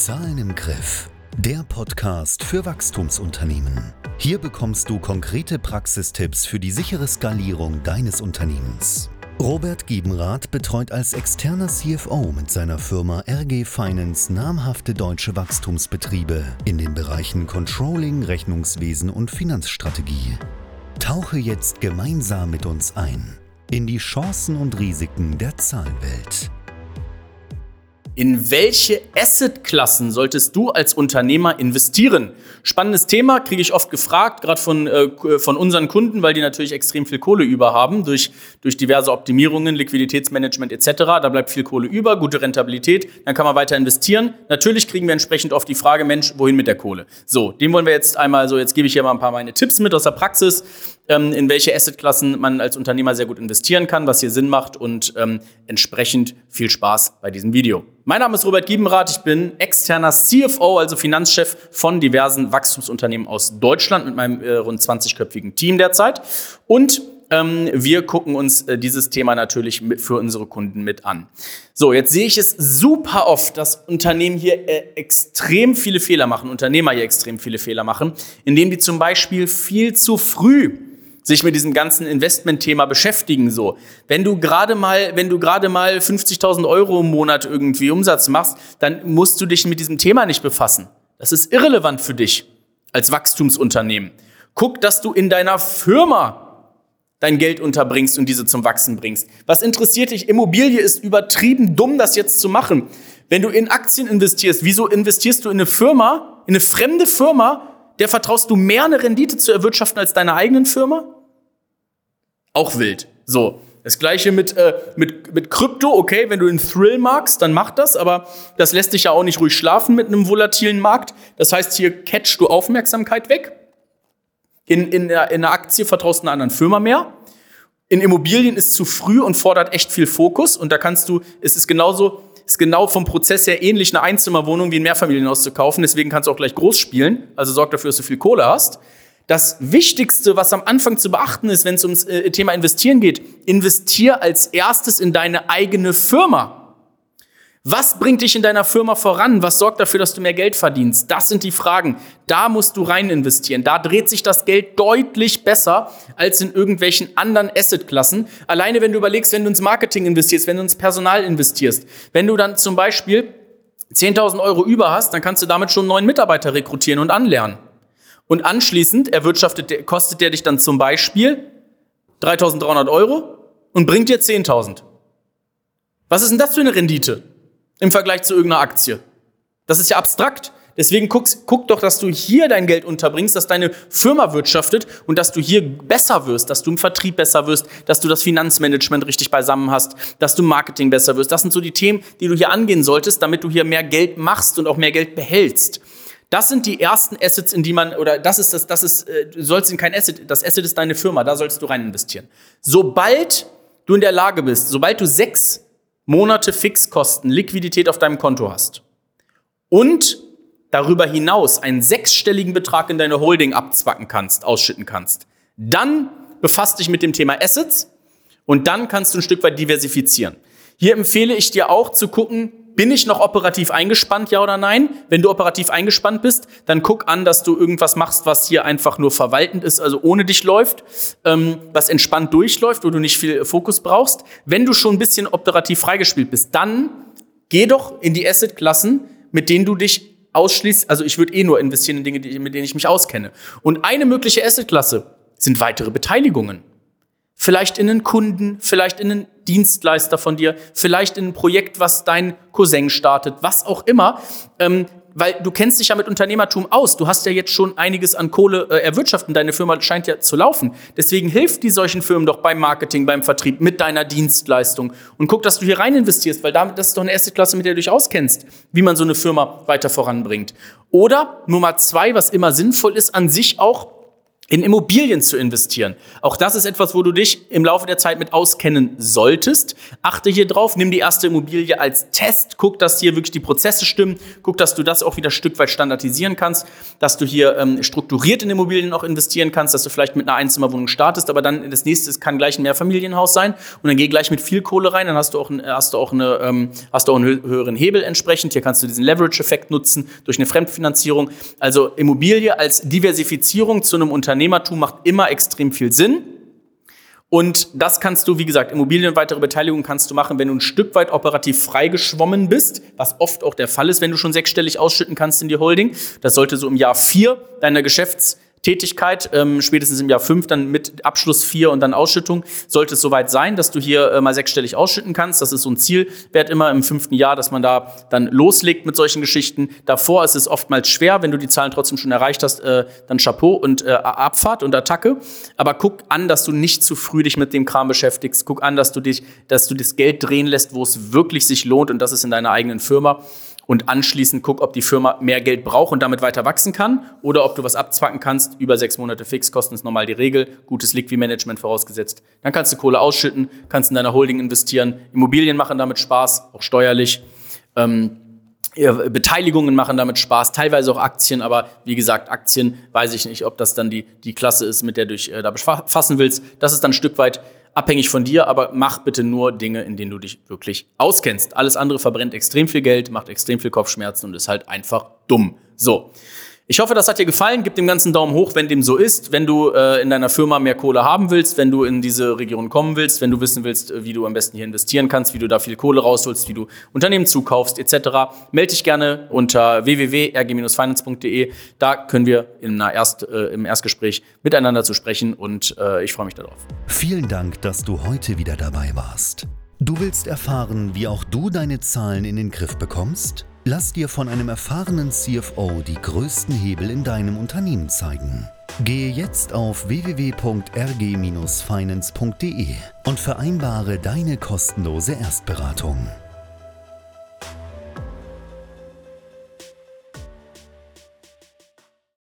Zahlen im Griff. Der Podcast für Wachstumsunternehmen. Hier bekommst du konkrete Praxistipps für die sichere Skalierung deines Unternehmens. Robert Giebenrath betreut als externer CFO mit seiner Firma RG Finance namhafte deutsche Wachstumsbetriebe in den Bereichen Controlling, Rechnungswesen und Finanzstrategie. Tauche jetzt gemeinsam mit uns ein in die Chancen und Risiken der Zahlenwelt. In welche Assetklassen solltest du als Unternehmer investieren? Spannendes Thema, kriege ich oft gefragt, gerade von, äh, von unseren Kunden, weil die natürlich extrem viel Kohle über haben durch, durch diverse Optimierungen, Liquiditätsmanagement etc. Da bleibt viel Kohle über, gute Rentabilität, dann kann man weiter investieren. Natürlich kriegen wir entsprechend oft die Frage, Mensch, wohin mit der Kohle? So, dem wollen wir jetzt einmal so, jetzt gebe ich hier mal ein paar meine Tipps mit aus der Praxis in welche Assetklassen man als Unternehmer sehr gut investieren kann, was hier Sinn macht und ähm, entsprechend viel Spaß bei diesem Video. Mein Name ist Robert Giebenrath, ich bin externer CFO, also Finanzchef von diversen Wachstumsunternehmen aus Deutschland mit meinem äh, rund 20-köpfigen Team derzeit und ähm, wir gucken uns äh, dieses Thema natürlich mit, für unsere Kunden mit an. So, jetzt sehe ich es super oft, dass Unternehmen hier äh, extrem viele Fehler machen, Unternehmer hier extrem viele Fehler machen, indem die zum Beispiel viel zu früh sich mit diesem ganzen Investmentthema beschäftigen. So, wenn du gerade mal, wenn du gerade mal 50.000 Euro im Monat irgendwie Umsatz machst, dann musst du dich mit diesem Thema nicht befassen. Das ist irrelevant für dich als Wachstumsunternehmen. Guck, dass du in deiner Firma dein Geld unterbringst und diese zum Wachsen bringst. Was interessiert dich? Immobilie ist übertrieben dumm, das jetzt zu machen. Wenn du in Aktien investierst, wieso investierst du in eine Firma, in eine fremde Firma, der vertraust du mehr eine Rendite zu erwirtschaften als deiner eigenen Firma? Auch wild. So. Das gleiche mit, äh, mit, mit Krypto, okay, wenn du einen Thrill magst, dann mach das, aber das lässt dich ja auch nicht ruhig schlafen mit einem volatilen Markt. Das heißt, hier catchst du Aufmerksamkeit weg. In, in, der, in der Aktie vertraust du einer anderen Firma mehr. In Immobilien ist zu früh und fordert echt viel Fokus. Und da kannst du, es ist genauso, ist genau vom Prozess her ähnlich, eine Einzimmerwohnung wie ein Mehrfamilienhaus zu kaufen. Deswegen kannst du auch gleich groß spielen. Also sorg dafür, dass du viel Kohle hast. Das Wichtigste, was am Anfang zu beachten ist, wenn es ums äh, Thema Investieren geht, investier als erstes in deine eigene Firma. Was bringt dich in deiner Firma voran? Was sorgt dafür, dass du mehr Geld verdienst? Das sind die Fragen. Da musst du rein investieren. Da dreht sich das Geld deutlich besser als in irgendwelchen anderen Assetklassen. Alleine wenn du überlegst, wenn du ins Marketing investierst, wenn du ins Personal investierst, wenn du dann zum Beispiel 10.000 Euro über hast, dann kannst du damit schon neuen Mitarbeiter rekrutieren und anlernen. Und anschließend erwirtschaftet, kostet der dich dann zum Beispiel 3.300 Euro und bringt dir 10.000. Was ist denn das für eine Rendite? im Vergleich zu irgendeiner Aktie. Das ist ja abstrakt. Deswegen guck, guck doch, dass du hier dein Geld unterbringst, dass deine Firma wirtschaftet und dass du hier besser wirst, dass du im Vertrieb besser wirst, dass du das Finanzmanagement richtig beisammen hast, dass du Marketing besser wirst. Das sind so die Themen, die du hier angehen solltest, damit du hier mehr Geld machst und auch mehr Geld behältst. Das sind die ersten Assets, in die man, oder das ist das, das ist, äh, du sollst in kein Asset, das Asset ist deine Firma, da sollst du rein investieren. Sobald du in der Lage bist, sobald du sechs Monate Fixkosten, Liquidität auf deinem Konto hast und darüber hinaus einen sechsstelligen Betrag in deine Holding abzwacken kannst, ausschütten kannst, dann befasst dich mit dem Thema Assets und dann kannst du ein Stück weit diversifizieren. Hier empfehle ich dir auch zu gucken, bin ich noch operativ eingespannt, ja oder nein? Wenn du operativ eingespannt bist, dann guck an, dass du irgendwas machst, was hier einfach nur verwaltend ist, also ohne dich läuft, ähm, was entspannt durchläuft, wo du nicht viel Fokus brauchst. Wenn du schon ein bisschen operativ freigespielt bist, dann geh doch in die Asset-Klassen, mit denen du dich ausschließt. Also ich würde eh nur investieren in Dinge, mit denen ich mich auskenne. Und eine mögliche Asset-Klasse sind weitere Beteiligungen vielleicht in einen Kunden, vielleicht in einen Dienstleister von dir, vielleicht in ein Projekt, was dein Cousin startet, was auch immer. Ähm, weil du kennst dich ja mit Unternehmertum aus. Du hast ja jetzt schon einiges an Kohle äh, erwirtschaftet. Deine Firma scheint ja zu laufen. Deswegen hilft die solchen Firmen doch beim Marketing, beim Vertrieb, mit deiner Dienstleistung. Und guck, dass du hier rein investierst, weil damit, das ist doch eine erste Klasse, mit der du dich auskennst, wie man so eine Firma weiter voranbringt. Oder Nummer zwei, was immer sinnvoll ist, an sich auch in Immobilien zu investieren. Auch das ist etwas, wo du dich im Laufe der Zeit mit auskennen solltest. Achte hier drauf, nimm die erste Immobilie als Test, guck, dass hier wirklich die Prozesse stimmen, guck, dass du das auch wieder ein Stück weit standardisieren kannst, dass du hier ähm, strukturiert in Immobilien auch investieren kannst, dass du vielleicht mit einer Einzimmerwohnung startest, aber dann das nächste kann gleich ein Mehrfamilienhaus sein und dann geh gleich mit viel Kohle rein, dann hast du auch, hast du auch, eine, ähm, hast du auch einen höheren Hebel entsprechend. Hier kannst du diesen Leverage-Effekt nutzen durch eine Fremdfinanzierung. Also Immobilie als Diversifizierung zu einem Unternehmen Unternehmertum macht immer extrem viel Sinn. Und das kannst du, wie gesagt, Immobilien und weitere Beteiligung kannst du machen, wenn du ein Stück weit operativ freigeschwommen bist, was oft auch der Fall ist, wenn du schon sechsstellig ausschütten kannst in die Holding. Das sollte so im Jahr vier deiner Geschäfts- Tätigkeit, ähm, spätestens im Jahr fünf, dann mit Abschluss vier und dann Ausschüttung, sollte es soweit sein, dass du hier äh, mal sechsstellig ausschütten kannst. Das ist so ein Zielwert immer im fünften Jahr, dass man da dann loslegt mit solchen Geschichten. Davor ist es oftmals schwer, wenn du die Zahlen trotzdem schon erreicht hast, äh, dann Chapeau und äh, Abfahrt und Attacke. Aber guck an, dass du nicht zu früh dich mit dem Kram beschäftigst. Guck an, dass du dich, dass du das Geld drehen lässt, wo es wirklich sich lohnt und das ist in deiner eigenen Firma und anschließend guck, ob die Firma mehr Geld braucht und damit weiter wachsen kann oder ob du was abzwacken kannst. Über sechs Monate Fixkosten ist normal die Regel. Gutes Liquid-Management vorausgesetzt. Dann kannst du Kohle ausschütten, kannst in deiner Holding investieren. Immobilien machen damit Spaß, auch steuerlich. Ähm, Beteiligungen machen damit Spaß, teilweise auch Aktien, aber wie gesagt, Aktien weiß ich nicht, ob das dann die, die Klasse ist, mit der du dich äh, da befassen willst. Das ist dann ein Stück weit abhängig von dir, aber mach bitte nur Dinge, in denen du dich wirklich auskennst. Alles andere verbrennt extrem viel Geld, macht extrem viel Kopfschmerzen und ist halt einfach dumm. So. Ich hoffe, das hat dir gefallen. Gib dem ganzen Daumen hoch, wenn dem so ist. Wenn du äh, in deiner Firma mehr Kohle haben willst, wenn du in diese Region kommen willst, wenn du wissen willst, äh, wie du am besten hier investieren kannst, wie du da viel Kohle rausholst, wie du Unternehmen zukaufst, etc., melde dich gerne unter www.rg-finance.de. Da können wir Erst, äh, im Erstgespräch miteinander zu sprechen und äh, ich freue mich darauf. Vielen Dank, dass du heute wieder dabei warst. Du willst erfahren, wie auch du deine Zahlen in den Griff bekommst? Lass dir von einem erfahrenen CFO die größten Hebel in deinem Unternehmen zeigen. Gehe jetzt auf www.rg-finance.de und vereinbare deine kostenlose Erstberatung.